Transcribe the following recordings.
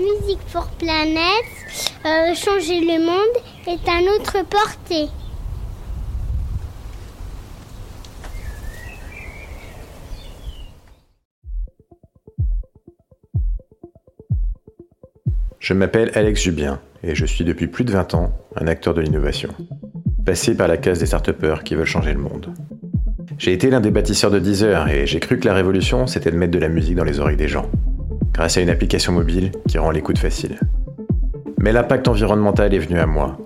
Music for Planet, euh, changer le monde est à notre portée. Je m'appelle Alex Jubien et je suis depuis plus de 20 ans un acteur de l'innovation. Passé par la case des start qui veulent changer le monde. J'ai été l'un des bâtisseurs de Deezer et j'ai cru que la révolution c'était de mettre de la musique dans les oreilles des gens, grâce à une application mobile qui rend l'écoute facile. Mais l'impact environnemental est venu à moi,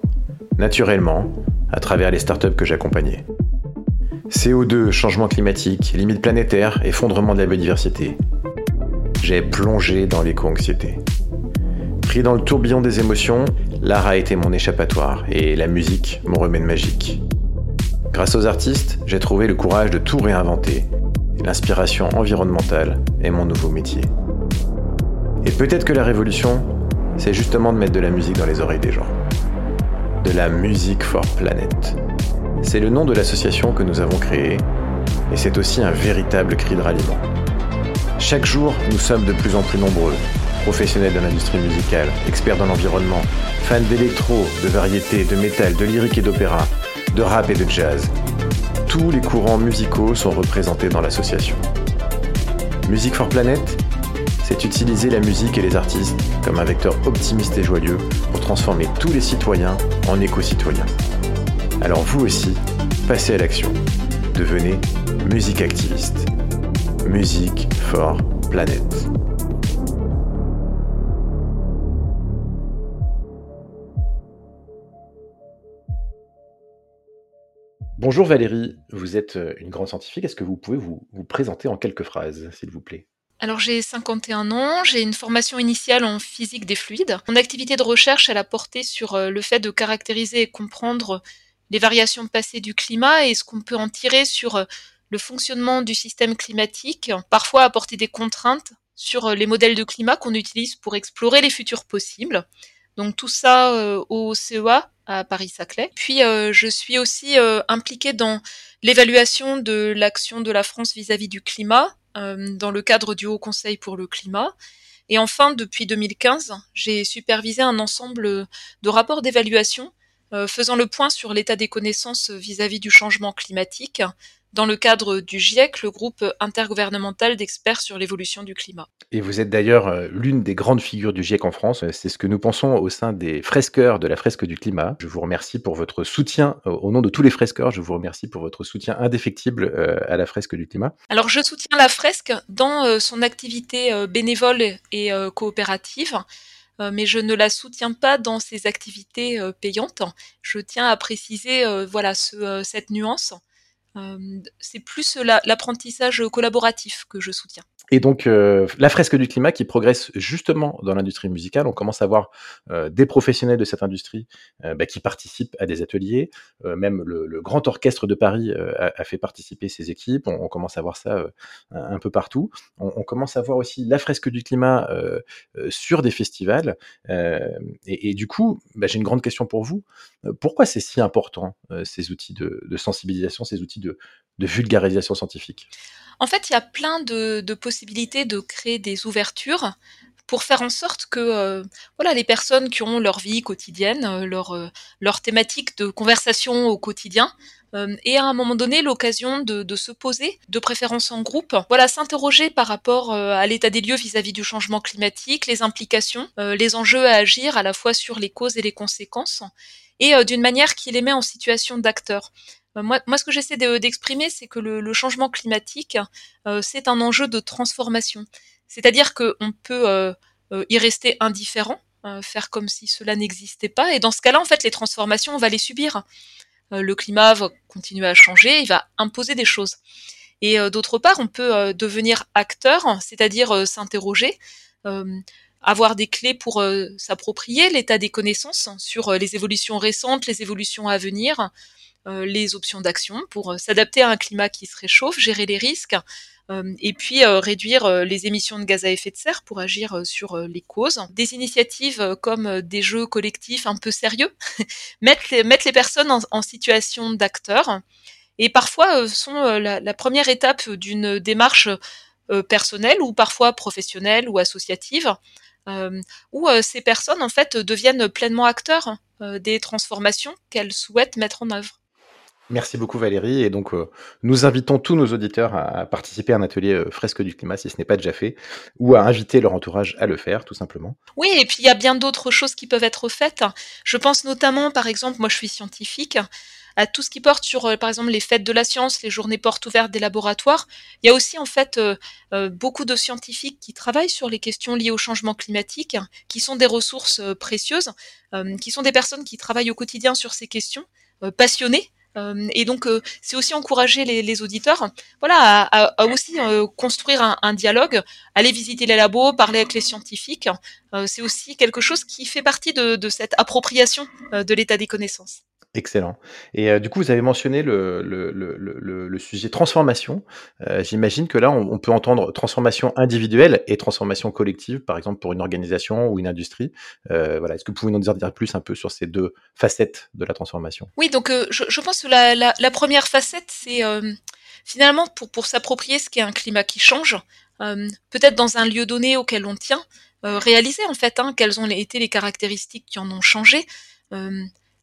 naturellement, à travers les startups que j'accompagnais. CO2, changement climatique, limites planétaires, effondrement de la biodiversité. J'ai plongé dans l'éco-anxiété. Pris dans le tourbillon des émotions, l'art a été mon échappatoire et la musique mon remède magique. Grâce aux artistes, j'ai trouvé le courage de tout réinventer. L'inspiration environnementale est mon nouveau métier. Et peut-être que la révolution, c'est justement de mettre de la musique dans les oreilles des gens. De la musique for Planet. C'est le nom de l'association que nous avons créée, et c'est aussi un véritable cri de ralliement. Chaque jour, nous sommes de plus en plus nombreux professionnels de l'industrie musicale, experts dans l'environnement, fans d'électro, de variété, de métal, de lyrique et d'opéra, de rap et de jazz. Tous les courants musicaux sont représentés dans l'association. Music for Planet, c'est utiliser la musique et les artistes comme un vecteur optimiste et joyeux pour transformer tous les citoyens en éco-citoyens. Alors vous aussi, passez à l'action. Devenez musique activiste. Music for Planet. Bonjour Valérie, vous êtes une grande scientifique. Est-ce que vous pouvez vous, présenter en quelques phrases, s'il vous plaît? Alors j'ai 51 ans, j'ai une formation initiale en physique des fluides. Mon activité de recherche, elle a porté sur euh, le fait de caractériser et comprendre les variations passées du climat et ce qu'on peut en tirer sur euh, le fonctionnement du système climatique, parfois apporter des contraintes sur les modèles de climat qu'on utilise pour explorer les futurs possibles. Donc tout ça au CEA à Paris-Saclay. Puis euh, je suis aussi euh, impliquée dans l'évaluation de l'action de la France vis-à-vis du climat euh, dans le cadre du Haut Conseil pour le climat. Et enfin, depuis 2015, j'ai supervisé un ensemble de rapports d'évaluation faisant le point sur l'état des connaissances vis-à-vis du changement climatique, dans le cadre du GIEC, le groupe intergouvernemental d'experts sur l'évolution du climat. Et vous êtes d'ailleurs euh, l'une des grandes figures du GIEC en France. C'est ce que nous pensons au sein des fresqueurs de la fresque du climat. Je vous remercie pour votre soutien, euh, au nom de tous les fresqueurs, je vous remercie pour votre soutien indéfectible euh, à la fresque du climat. Alors je soutiens la fresque dans son activité bénévole et coopérative mais je ne la soutiens pas dans ses activités payantes. Je tiens à préciser voilà cette nuance c'est plus l'apprentissage collaboratif que je soutiens. Et donc, euh, la fresque du climat qui progresse justement dans l'industrie musicale. On commence à voir euh, des professionnels de cette industrie euh, bah, qui participent à des ateliers. même le, Grand Orchestre de Paris a, fait participer ses équipes. On, commence à voir ça un, peu partout. On, commence à voir aussi la fresque du climat sur des festivals. Et, du coup, bah, j'ai une grande question pour vous. Pourquoi c'est si important, ces outils de, sensibilisation, ces outils de vulgarisation scientifique en fait, il y a plein de, possibilités de créer des ouvertures pour faire en sorte que euh, voilà les personnes qui ont leur vie quotidienne, euh, leur, euh, leur thématique de conversation au quotidien, aient à un moment donné l'occasion de, se poser, de préférence en groupe, voilà s'interroger par rapport à l'état des lieux vis-à-vis du changement climatique, les implications, les enjeux à agir à la fois sur les causes et les conséquences, et d'une manière qui les met en situation d'acteurs. Euh, moi, moi, ce que j'essaie d'exprimer, c'est que le, changement climatique, euh, c'est un enjeu de transformation. C'est-à-dire qu'on peut euh, y rester indifférent, faire comme si cela n'existait pas, et dans ce cas-là, en fait, les transformations, on va les subir. le climat va continuer à changer, il va imposer des choses. Et d'autre part, on peut devenir acteur, c'est-à-dire s'interroger, avoir des clés pour s'approprier l'état des connaissances sur les évolutions récentes, les évolutions à venir, euh, les options d'action pour euh, s'adapter à un climat qui se réchauffe, gérer les risques, euh, et puis réduire les émissions de gaz à effet de serre pour agir sur les causes. Des initiatives comme des jeux collectifs un peu sérieux mettre les personnes en, situation d'acteurs et parfois sont la, première étape d'une démarche personnelle ou parfois professionnelle ou associative où ces personnes en fait deviennent pleinement acteurs des transformations qu'elles souhaitent mettre en œuvre. Merci beaucoup Valérie. Et donc, euh, nous invitons tous nos auditeurs à, participer à un atelier euh, fresque du climat si ce n'est pas déjà fait, ou à inviter leur entourage à le faire, tout simplement. Oui, et puis il y a bien d'autres choses qui peuvent être faites. Je pense notamment, par exemple, moi je suis scientifique, à tout ce qui porte sur, euh, par exemple, les fêtes de la science, les journées portes ouvertes des laboratoires. Il y a aussi, en fait, beaucoup de scientifiques qui travaillent sur les questions liées au changement climatique, qui sont des ressources précieuses, qui sont des personnes qui travaillent au quotidien sur ces questions, passionnées et donc, euh, c'est aussi encourager les, auditeurs, voilà, à, aussi euh, construire un, dialogue, aller visiter les labos, parler avec les scientifiques. c'est aussi quelque chose qui fait partie de cette appropriation de l'état des connaissances. Excellent. Et euh, du coup, vous avez mentionné le, sujet transformation. Euh, j'imagine que là, on, peut entendre transformation individuelle et transformation collective, par exemple pour une organisation ou une industrie. Euh, voilà. Est-ce que vous pouvez nous en dire plus un peu sur ces deux facettes de la transformation? Oui, donc je, pense que la, première facette, c'est finalement pour, pour s'approprier ce qu'est un climat qui change, peut-être dans un lieu donné auquel on tient, réaliser en fait hein, quelles ont été les caractéristiques qui en ont changé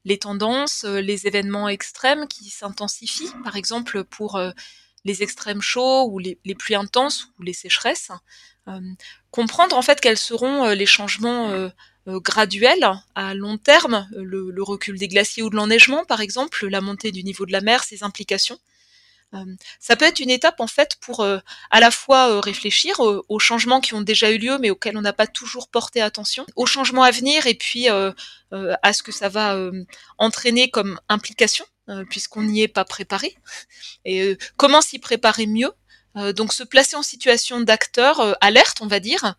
les tendances, euh, les événements extrêmes qui s'intensifient, par exemple pour euh, les extrêmes chauds ou les, pluies intenses ou les sécheresses. Euh, comprendre en fait quels seront les changements graduels à long terme, le, recul des glaciers ou de l'enneigement par exemple, la montée du niveau de la mer, ses implications. Ça peut être une étape en fait pour à la fois réfléchir aux, changements qui ont déjà eu lieu mais auxquels on n'a pas toujours porté attention, aux changements à venir et puis à ce que ça va entraîner comme implication puisqu'on n'y est pas préparé et comment s'y préparer mieux. donc se placer en situation d'acteur alerte, on va dire,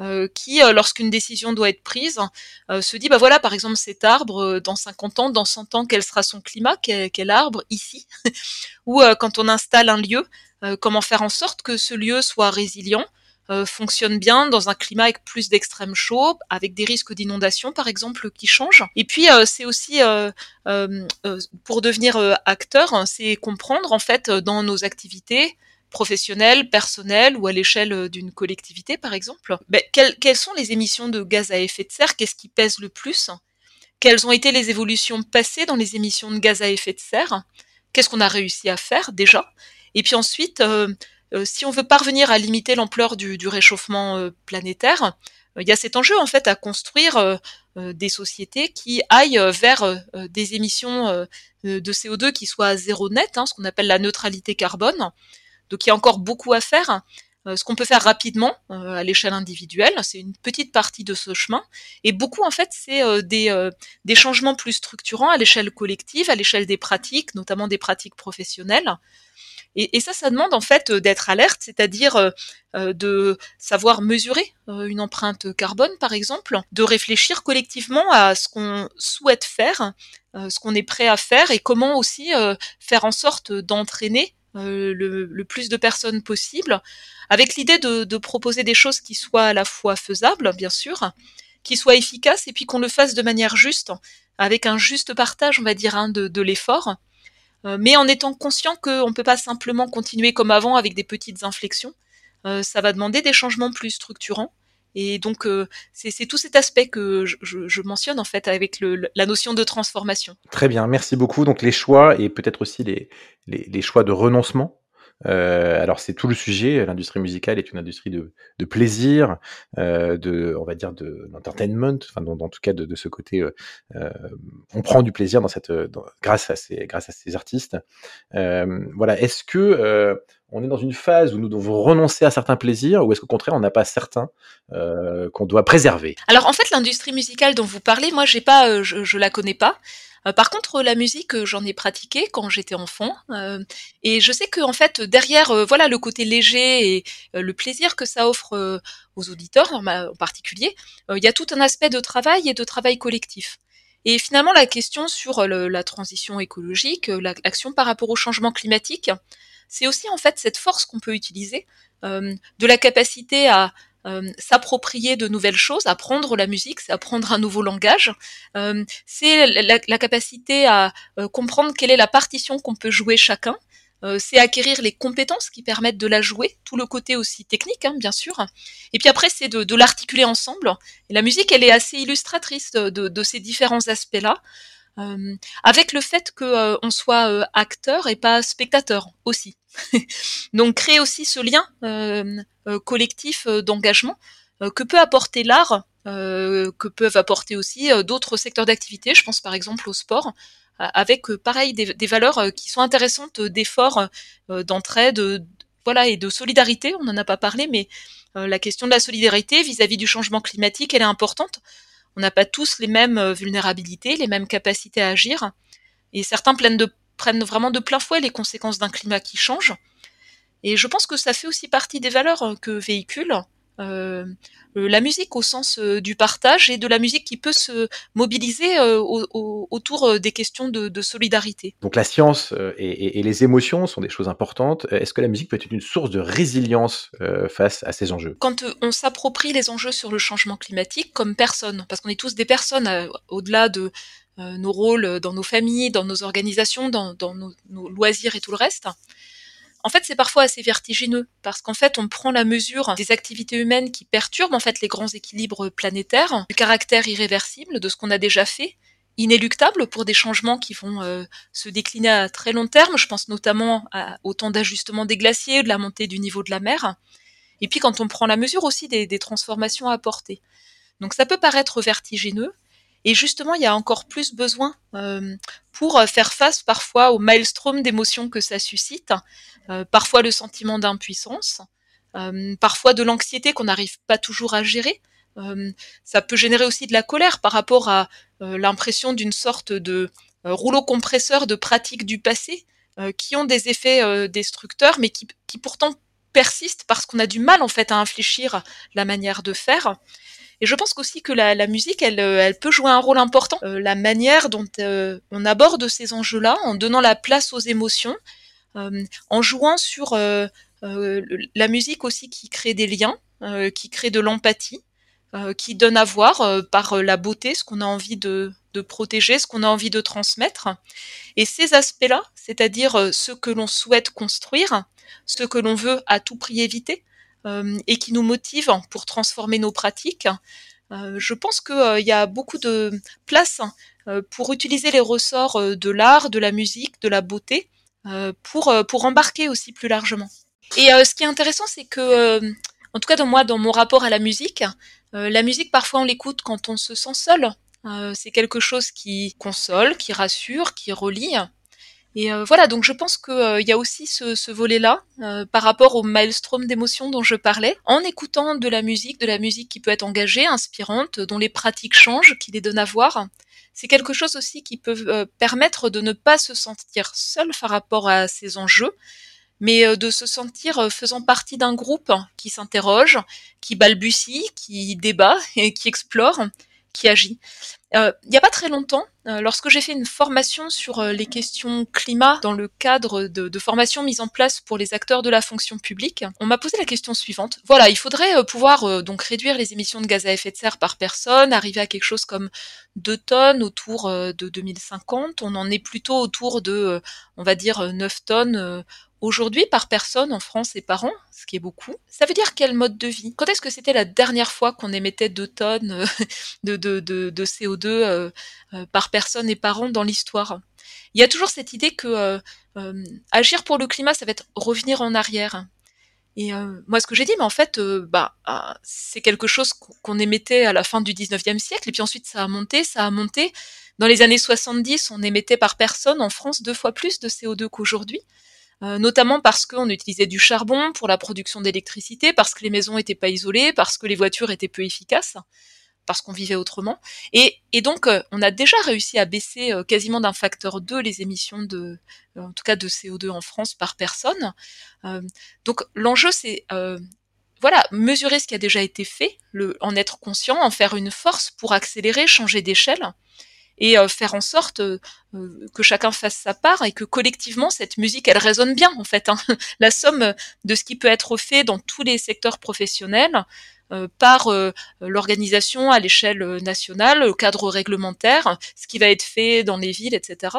euh, qui, euh, lorsqu'une décision doit être prise, euh, se dit, bah voilà, par exemple, cet arbre, dans 50 ans, dans 100 ans, quel sera son climat, quel, arbre, ici? Ou quand on installe un lieu, comment faire en sorte que ce lieu soit résilient, fonctionne bien dans un climat avec plus d'extrêmes chauds, avec des risques d'inondation par exemple qui changent? Et puis c'est aussi pour devenir acteur, c'est comprendre en fait dans nos activités professionnelle, personnelle ou à l'échelle euh, d'une collectivité, par exemple. Ben, quelles, sont les émissions de gaz à effet de serre? Qu'est-ce qui pèse le plus? Quelles ont été les évolutions passées dans les émissions de gaz à effet de serre? Qu'est-ce qu'on a réussi à faire déjà? Et puis ensuite, euh, euh, si on veut parvenir à limiter l'ampleur du, réchauffement planétaire, il y a cet enjeu en fait à construire des sociétés qui aillent vers des émissions de CO2 qui soient zéro net, hein, ce qu'on appelle la neutralité carbone. Donc il y a encore beaucoup à faire. Euh, ce qu'on peut faire rapidement euh, à l'échelle individuelle, c'est une petite partie de ce chemin. Et beaucoup, en fait, c'est euh, des, changements plus structurants à l'échelle collective, à l'échelle des pratiques, notamment des pratiques professionnelles. Et, et, ça, ça demande en fait d'être alerte, c'est-à-dire de savoir mesurer une empreinte carbone, par exemple, de réfléchir collectivement à ce qu'on souhaite faire, ce qu'on est prêt à faire, et comment aussi faire en sorte d'entraîner euh, le, plus de personnes possible, avec l'idée de, proposer des choses qui soient à la fois faisables, bien sûr, qui soient efficaces, et puis qu'on le fasse de manière juste, avec un juste partage, on va dire, hein, de, l'effort, euh, mais en étant conscient qu'on ne peut pas simplement continuer comme avant avec des petites inflexions. Euh, ça va demander des changements plus structurants. Et donc, euh, c'est tout cet aspect que je, mentionne en fait avec la notion de transformation. Très bien, merci beaucoup. Donc, les choix et peut-être aussi les, les, choix de renoncement. Euh, alors c'est tout le sujet. L'industrie musicale est une industrie de, plaisir, euh, de, on va dire, de d'entertainment. Enfin, en tout cas, de, ce côté, on prend du plaisir dans cette, grâce à ces, grâce à ces artistes. voilà. Est-ce que on est dans une phase où nous devons renoncer à certains plaisirs ou est-ce qu'au contraire on n'a pas certains euh, qu'on doit préserver? Alors en fait l'industrie musicale dont vous parlez, moi j'ai pas, euh, je, je, la connais pas. Euh, par contre la musique j'en ai pratiqué quand j'étais enfant et je sais que en fait derrière voilà le côté léger et le plaisir que ça offre aux auditeurs en particulier, il y a tout un aspect de travail et de travail collectif. Et finalement, la question sur la transition écologique, l'action par rapport au changement climatique, c'est aussi en fait cette force qu'on peut utiliser euh, de la capacité à euh, s'approprier de nouvelles choses, apprendre la musique, c'est apprendre un nouveau langage, euh, c'est la, capacité à comprendre quelle est la partition qu'on peut jouer chacun, c'est acquérir les compétences qui permettent de la jouer, tout le côté aussi technique, hein, bien sûr. Et puis après, c'est de, l'articuler ensemble. La musique, elle est assez illustratrice de, ces différents aspects-là, avec le fait qu'on soit acteur et pas spectateur aussi. Donc créer aussi ce lien collectif d'engagement que peut apporter l'art euh, que peuvent apporter aussi euh, d'autres secteurs d'activité. Je pense par exemple au sport, avec euh, pareil des, valeurs qui sont intéressantes d'effort, d'entraide, et de solidarité. On n'en a pas parlé, mais la question de la solidarité vis-à-vis du changement climatique, elle est importante. On n'a pas tous les mêmes vulnérabilités, les mêmes capacités à agir, et certains prennent, prennent vraiment de plein fouet les conséquences d'un climat qui change. Et je pense que ça fait aussi partie des valeurs que véhicule euh, euh, la musique au sens euh, du partage et de la musique qui peut se mobiliser autour des questions de, solidarité. Donc la science et, les émotions sont des choses importantes. Est-ce que la musique peut être une source de résilience face à ces enjeux? Quand on s'approprie les enjeux sur le changement climatique comme personne, parce qu'on est tous des personnes au-delà de nos rôles dans nos familles, dans nos organisations, dans, nos loisirs et tout le reste, en fait, c'est parfois assez vertigineux parce qu'en fait, on prend la mesure des activités humaines qui perturbent en fait les grands équilibres planétaires, du caractère irréversible de ce qu'on a déjà fait, inéluctable pour des changements qui vont euh, se décliner à très long terme. Je pense notamment au temps d'ajustement des glaciers, de la montée du niveau de la mer. Et puis quand on prend la mesure aussi des, des transformations à apporter. Donc ça peut paraître vertigineux, et justement, il y a encore plus besoin euh, pour euh, faire face parfois au maelstrom d'émotions que ça suscite, euh, parfois le sentiment d'impuissance, parfois de l'anxiété qu'on n'arrive pas toujours à gérer. ça peut générer aussi de la colère par rapport à l'impression d'une sorte de rouleau compresseur de pratiques du passé qui ont des effets destructeurs, mais qui, pourtant persistent parce qu'on a du mal en fait à infléchir la manière de faire. Et je pense aussi que la, musique, elle, euh, elle, peut jouer un rôle important. Euh, la manière dont euh, on aborde ces enjeux-là, en donnant la place aux émotions, en jouant sur la musique aussi qui crée des liens, qui crée de l'empathie, qui donne à voir par la beauté ce qu'on a envie de, de protéger, ce qu'on a envie de transmettre. Et ces aspects-là, c'est-à-dire ce que l'on souhaite construire, ce que l'on veut à tout prix éviter, et qui nous motive pour transformer nos pratiques. Euh, je pense qu'il euh, y a beaucoup de place pour utiliser les ressorts de l'art, de la musique, de la beauté, pour, pour embarquer aussi plus largement. Et ce qui est intéressant, c'est que, en tout cas dans moi, dans mon rapport à la musique, la musique parfois on l'écoute quand on se sent seul. c'est quelque chose qui console, qui rassure, qui relie. Et euh, voilà, donc je pense qu'il euh, y a aussi ce, volet-là euh, par rapport au maelstrom d'émotions dont je parlais, en écoutant de la musique, de la musique qui peut être engagée, inspirante, dont les pratiques changent, qui les donnent à voir. C'est quelque chose aussi qui peut permettre de ne pas se sentir seul par rapport à ces enjeux, mais de se sentir faisant partie d'un groupe qui s'interroge, qui balbutie, qui débat et qui explore qui agit. Euh, il n'y a pas très longtemps, euh, lorsque j'ai fait une formation sur euh, les questions climat dans le cadre de, de formation mise en place pour les acteurs de la fonction publique, on m'a posé la question suivante. Voilà, il faudrait pouvoir donc réduire les émissions de gaz à effet de serre par personne, arriver à quelque chose comme 2 tonnes autour de 2050. On en est plutôt autour de, on va dire, 9 tonnes Aujourd'hui, par personne en France et par an, ce qui est beaucoup, ça veut dire quel mode de vie? Quand est-ce que c'était la dernière fois qu'on émettait 2 tonnes euh, de, de, de, CO2 euh, euh, par personne et par an dans l'histoire? Il y a toujours cette idée que agir pour le climat, ça va être revenir en arrière. Et moi, ce que j'ai dit, mais en fait, bah, ah, c'est quelque chose qu'on émettait à la fin du 19e siècle, et puis ensuite ça a monté, ça a monté. Dans les années 70, on émettait par personne en France deux fois plus de CO2 qu'aujourd'hui. Euh, notamment parce qu'on utilisait du charbon pour la production d'électricité, parce que les maisons n'étaient pas isolées, parce que les voitures étaient peu efficaces, parce qu'on vivait autrement. Et, donc, euh, on a déjà réussi à baisser euh, quasiment d'un facteur 2 les émissions de, en tout cas de CO2 en France par personne. donc, l'enjeu, c'est voilà, mesurer ce qui a déjà été fait, le, en être conscient, en faire une force pour accélérer, changer d'échelle et euh, faire en sorte euh, euh, que chacun fasse sa part et que collectivement cette musique elle résonne bien en fait. Hein. La somme de ce qui peut être fait dans tous les secteurs professionnels par l'organisation à l'échelle nationale, le cadre réglementaire, ce qui va être fait dans les villes, etc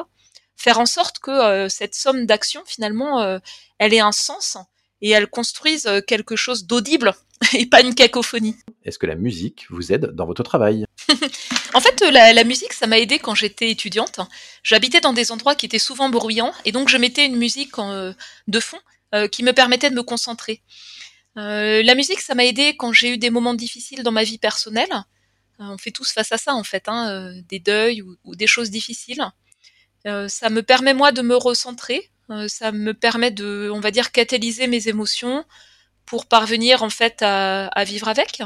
faire en sorte que cette somme d'actions, finalement, elle ait un sens et elle construise quelque chose d'audible et pas une cacophonie. Est-ce que la musique vous aide dans votre travail? En fait, la, la, musique, ça m'a aidé quand j'étais étudiante. J'habitais dans des endroits qui étaient souvent bruyants, et donc je mettais une musique en, de fond euh, qui me permettait de me concentrer. Euh, la musique, ça m'a aidé quand j'ai eu des moments difficiles dans ma vie personnelle. Euh, on fait tous face à ça, en fait, hein, des deuils ou, ou, des choses difficiles. ça me permet moi de me recentrer. ça me permet de, on va dire, catalyser mes émotions pour parvenir en fait à, vivre avec.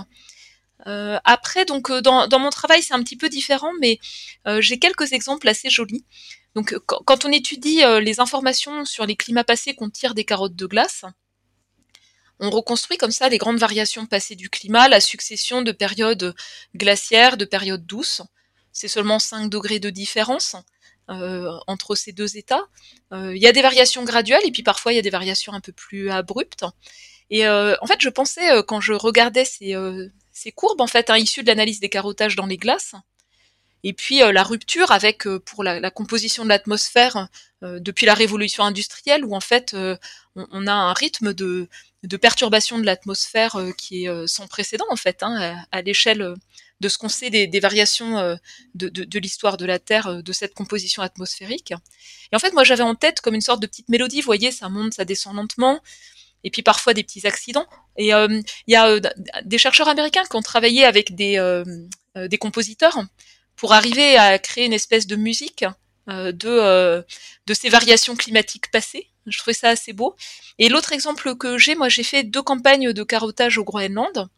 Euh, après, donc dans, dans, mon travail, c'est un petit peu différent, mais euh, j'ai quelques exemples assez jolis. Donc, quand, on étudie euh, les informations sur les climats passés qu'on tire des carottes de glace, on reconstruit comme ça les grandes variations passées du climat, la succession de périodes glaciaires, de périodes douces. C'est seulement 5 degrés de différence euh, entre ces deux états. Il y a des variations graduelles et puis parfois il y a des variations un peu plus abruptes. Et euh, en fait, je pensais euh, quand je regardais ces, euh, ces courbes en fait hein, issues de l'analyse des carottages dans les glaces, et puis la rupture avec pour la, composition de l'atmosphère depuis la révolution industrielle, où en fait on, a un rythme de, perturbation de l'atmosphère qui est sans précédent en fait hein, à, l'échelle de ce qu'on sait des, variations de, de l'histoire de la Terre, de cette composition atmosphérique. Et en fait, moi, j'avais en tête comme une sorte de petite mélodie, vous voyez, ça monte, ça descend lentement, et puis parfois des petits accidents. Et euh, il y a euh, des chercheurs américains qui ont travaillé avec des, euh, des compositeurs pour arriver à créer une espèce de musique de, de ces variations climatiques passées. Je trouvais ça assez beau. Et l'autre exemple que j'ai, moi j'ai fait deux campagnes de carottage au Groenland.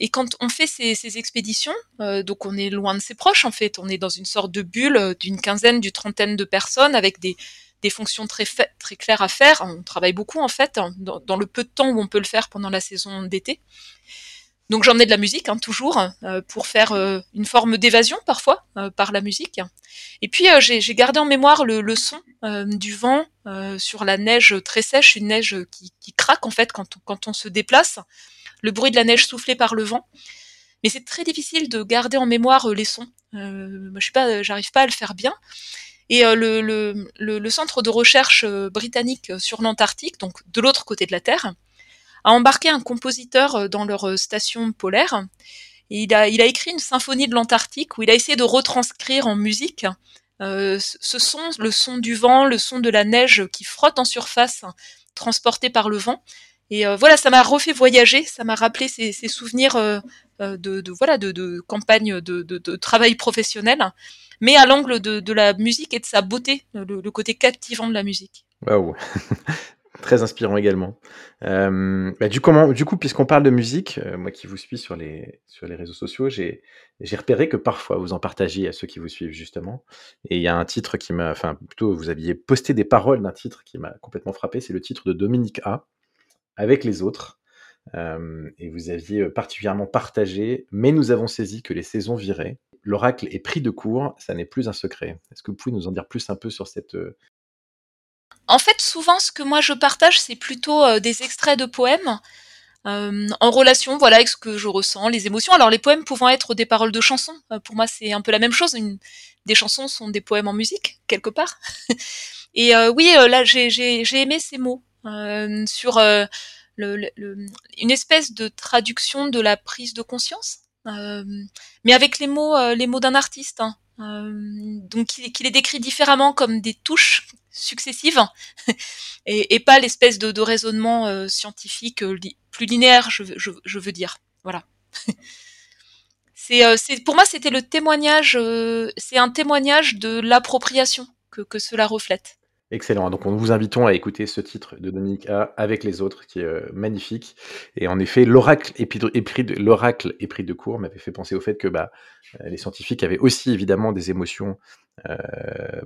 et quand on fait ces, ces expéditions, donc on est loin de ses proches en fait, on est dans une sorte de bulle d'une quinzaine, d'une trentaine de personnes avec des, des fonctions très, très claires à faire. On travaille beaucoup en fait, hein, dans, le peu de temps où on peut le faire pendant la saison d'été. Donc j'emmenais de la musique, hein, toujours, euh, pour faire euh, une forme d'évasion parfois euh, par la musique. Et puis j'ai gardé en mémoire le, son du vent sur la neige très sèche, une neige qui, craque en fait quand on, quand on se déplace, le bruit de la neige soufflée par le vent. Mais c'est très difficile de garder en mémoire les sons. je sais pas, j'arrive pas à le faire bien. Et euh, le, centre de recherche euh, britannique sur l'Antarctique, donc de l'autre côté de la Terre, a embarqué un compositeur euh, dans leur station polaire. Il, a, écrit une symphonie de l'Antarctique où il a essayé de retranscrire en musique euh, ce son, le son du vent, le son de la neige qui frotte en surface, transporté par le vent. Et euh, voilà, ça m'a refait voyager, ça m'a rappelé ces, souvenirs euh, de, de, voilà de, campagne de, travail professionnel mais à l'angle de, la musique et de sa beauté, le, côté captivant de la musique. Waouh Très inspirant également. Euh, bah, du, comment, du coup, puisqu'on parle de musique, euh, moi qui vous suis sur les, sur les réseaux sociaux, j'ai repéré que parfois vous en partagiez à ceux qui vous suivent justement. Et il y a un titre qui m'a, enfin plutôt vous aviez posté des paroles d'un titre qui m'a complètement frappé, c'est le titre de Dominique A, avec les autres. Euh, et vous aviez particulièrement partagé, mais nous avons saisi que les saisons viraient l'oracle est pris de court, ça n'est plus un secret. Est-ce que vous pouvez nous en dire plus un peu sur cette... Euh, en fait, souvent, ce que moi je partage, c'est plutôt euh, des extraits de poèmes. Euh, en relation voilà avec ce que je ressens, les émotions. Alors les poèmes pouvant être des paroles de chansons, euh, pour moi c'est un peu la même chose. Des chansons sont des poèmes en musique quelque part. Et euh, oui, là j'ai aimé ces mots sur le, le, une espèce de traduction de la prise de conscience euh, mais avec les mots, euh, les mots d'un artiste. Hein. Euh, donc qui, les décrit différemment comme des touches successives et, et, pas l'espèce de, de, raisonnement scientifique li, plus linéaire, je, je, je, veux dire. Voilà. c'est, pour moi, c'était le témoignage, c'est un témoignage de l'appropriation que, que cela reflète. Excellent. Donc, nous vous invitons à écouter ce titre de Dominique A avec les autres, qui est euh, magnifique. Et en effet, l'oracle épris de, l'oracle de cours m'avait fait penser au fait que bah, euh, les scientifiques avaient aussi évidemment des émotions euh,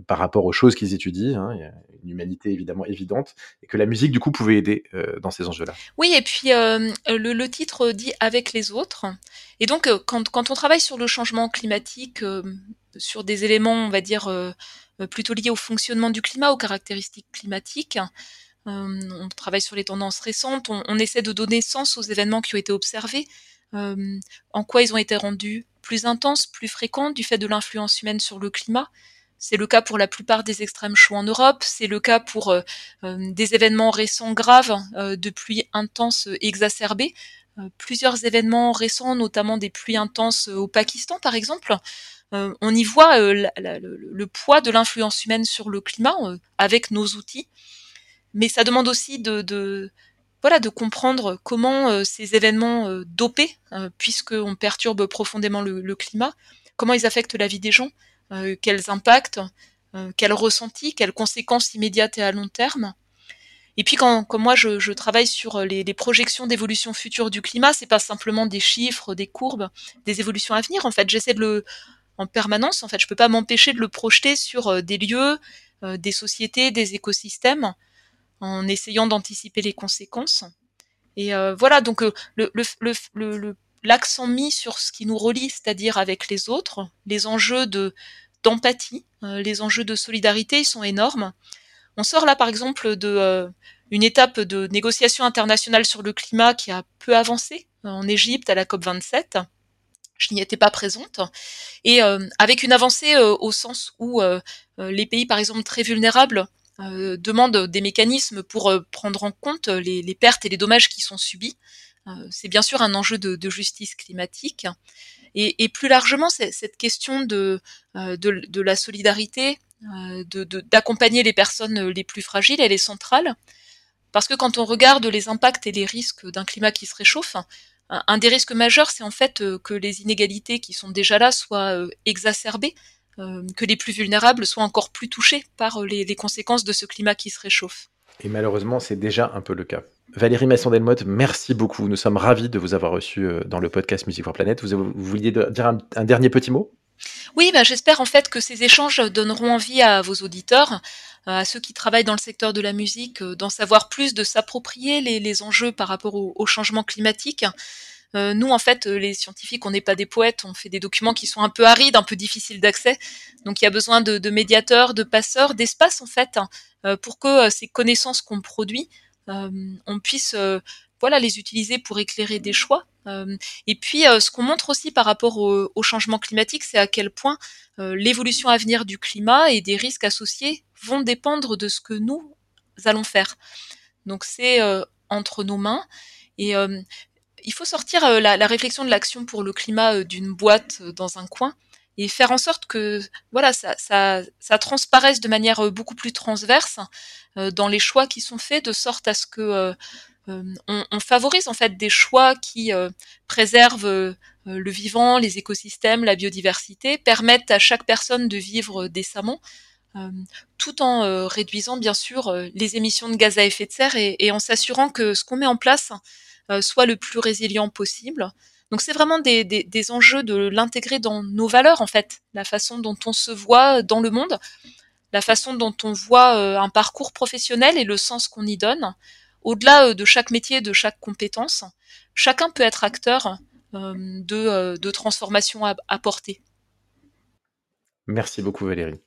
par rapport aux choses qu'ils étudient. Hein. Une humanité évidemment évidente, et que la musique du coup pouvait aider dans ces enjeux-là. Oui, et puis le, le, titre dit avec les autres. Et donc, quand, quand, on travaille sur le changement climatique, sur des éléments, on va dire plutôt liées au fonctionnement du climat, aux caractéristiques climatiques. Euh, on travaille sur les tendances récentes, on, on, essaie de donner sens aux événements qui ont été observés, euh, en quoi ils ont été rendus plus intenses, plus fréquents du fait de l'influence humaine sur le climat, C'est le cas pour la plupart des extrêmes chauds en Europe. C'est le cas pour des événements récents graves de pluies intenses exacerbées. plusieurs événements récents, notamment des pluies intenses au Pakistan, par exemple. On y voit le, poids de l'influence humaine sur le climat avec nos outils. Mais ça demande aussi de voilà, de comprendre comment euh, ces événements euh, dopés, euh, puisqu'on perturbe profondément le, climat, comment ils affectent la vie des gens, quels impacts, quels ressentis, quelles conséquences immédiates et à long terme. Et puis quand, moi je, travaille sur les, projections d'évolution future du climat, c'est pas simplement des chiffres, des courbes, des évolutions à venir. En fait, j'essaie de le en permanence. En fait, je peux pas m'empêcher de le projeter sur des lieux, des sociétés, des écosystèmes en essayant d'anticiper les conséquences. Et euh, voilà, donc euh, l'accent mis sur ce qui nous relie, c'est-à-dire avec les autres, les enjeux de d'empathie, euh, les enjeux de solidarité, ils sont énormes. On sort là, par exemple, de une étape de négociation internationale sur le climat qui a peu avancé en Égypte à la COP 27. Je n'y étais pas présente. Et avec une avancée au sens où les pays, par exemple, très vulnérables euh, demande des mécanismes pour euh, prendre en compte les, pertes et les dommages qui sont subis. Euh, c'est bien sûr un enjeu de, justice climatique. Et, plus largement, cette question de, la solidarité, d'accompagner les personnes les plus fragiles, elle est centrale. Parce que quand on regarde les impacts et les risques d'un climat qui se réchauffe, un des risques majeurs, c'est en fait que les inégalités qui sont déjà là soient exacerbées euh, que les plus vulnérables soient encore plus touchés par euh, les, conséquences de ce climat qui se réchauffe. Et malheureusement, c'est déjà un peu le cas. Valérie Masson-Delmotte, merci beaucoup. Nous sommes ravis de vous avoir reçu euh, dans le podcast Musique pour Planète. Vous, vouliez dire un, dernier petit mot? Oui, bah, j'espère en fait que ces échanges donneront envie à vos auditeurs, à ceux qui travaillent dans le secteur de la musique, d'en savoir plus, de s'approprier les, enjeux par rapport au changement climatique. Euh, nous, en fait, euh, les scientifiques, on n'est pas des poètes, on fait des documents qui sont un peu arides, un peu difficiles d'accès. Donc, il y a besoin de, médiateurs, de passeurs, d'espace, en fait, euh, pour que ces connaissances qu'on produit, on puisse voilà, les utiliser pour éclairer des choix. et puis, ce qu'on montre aussi par rapport au, changement climatique, c'est à quel point l'évolution à venir du climat et des risques associés vont dépendre de ce que nous allons faire. Donc, c'est entre nos mains. Et il faut sortir euh, la, réflexion de l'action pour le climat euh, d'une boîte euh, dans un coin et faire en sorte que voilà ça, ça, transparaisse de manière beaucoup plus transverse dans les choix qui sont faits, de sorte à ce que on, favorise en fait des choix qui préservent le vivant, les écosystèmes, la biodiversité, permettent à chaque personne de vivre décemment, tout en réduisant bien sûr les émissions de gaz à effet de serre et en s'assurant que ce qu'on met en place euh, soit le plus résilient possible. Donc c'est vraiment des, des, enjeux de l'intégrer dans nos valeurs en fait, la façon dont on se voit dans le monde, la façon dont on voit euh, un parcours professionnel et le sens qu'on y donne. Au-delà euh, de chaque métier, de chaque compétence, chacun peut être acteur de, de transformation à apporter. Merci beaucoup Valérie.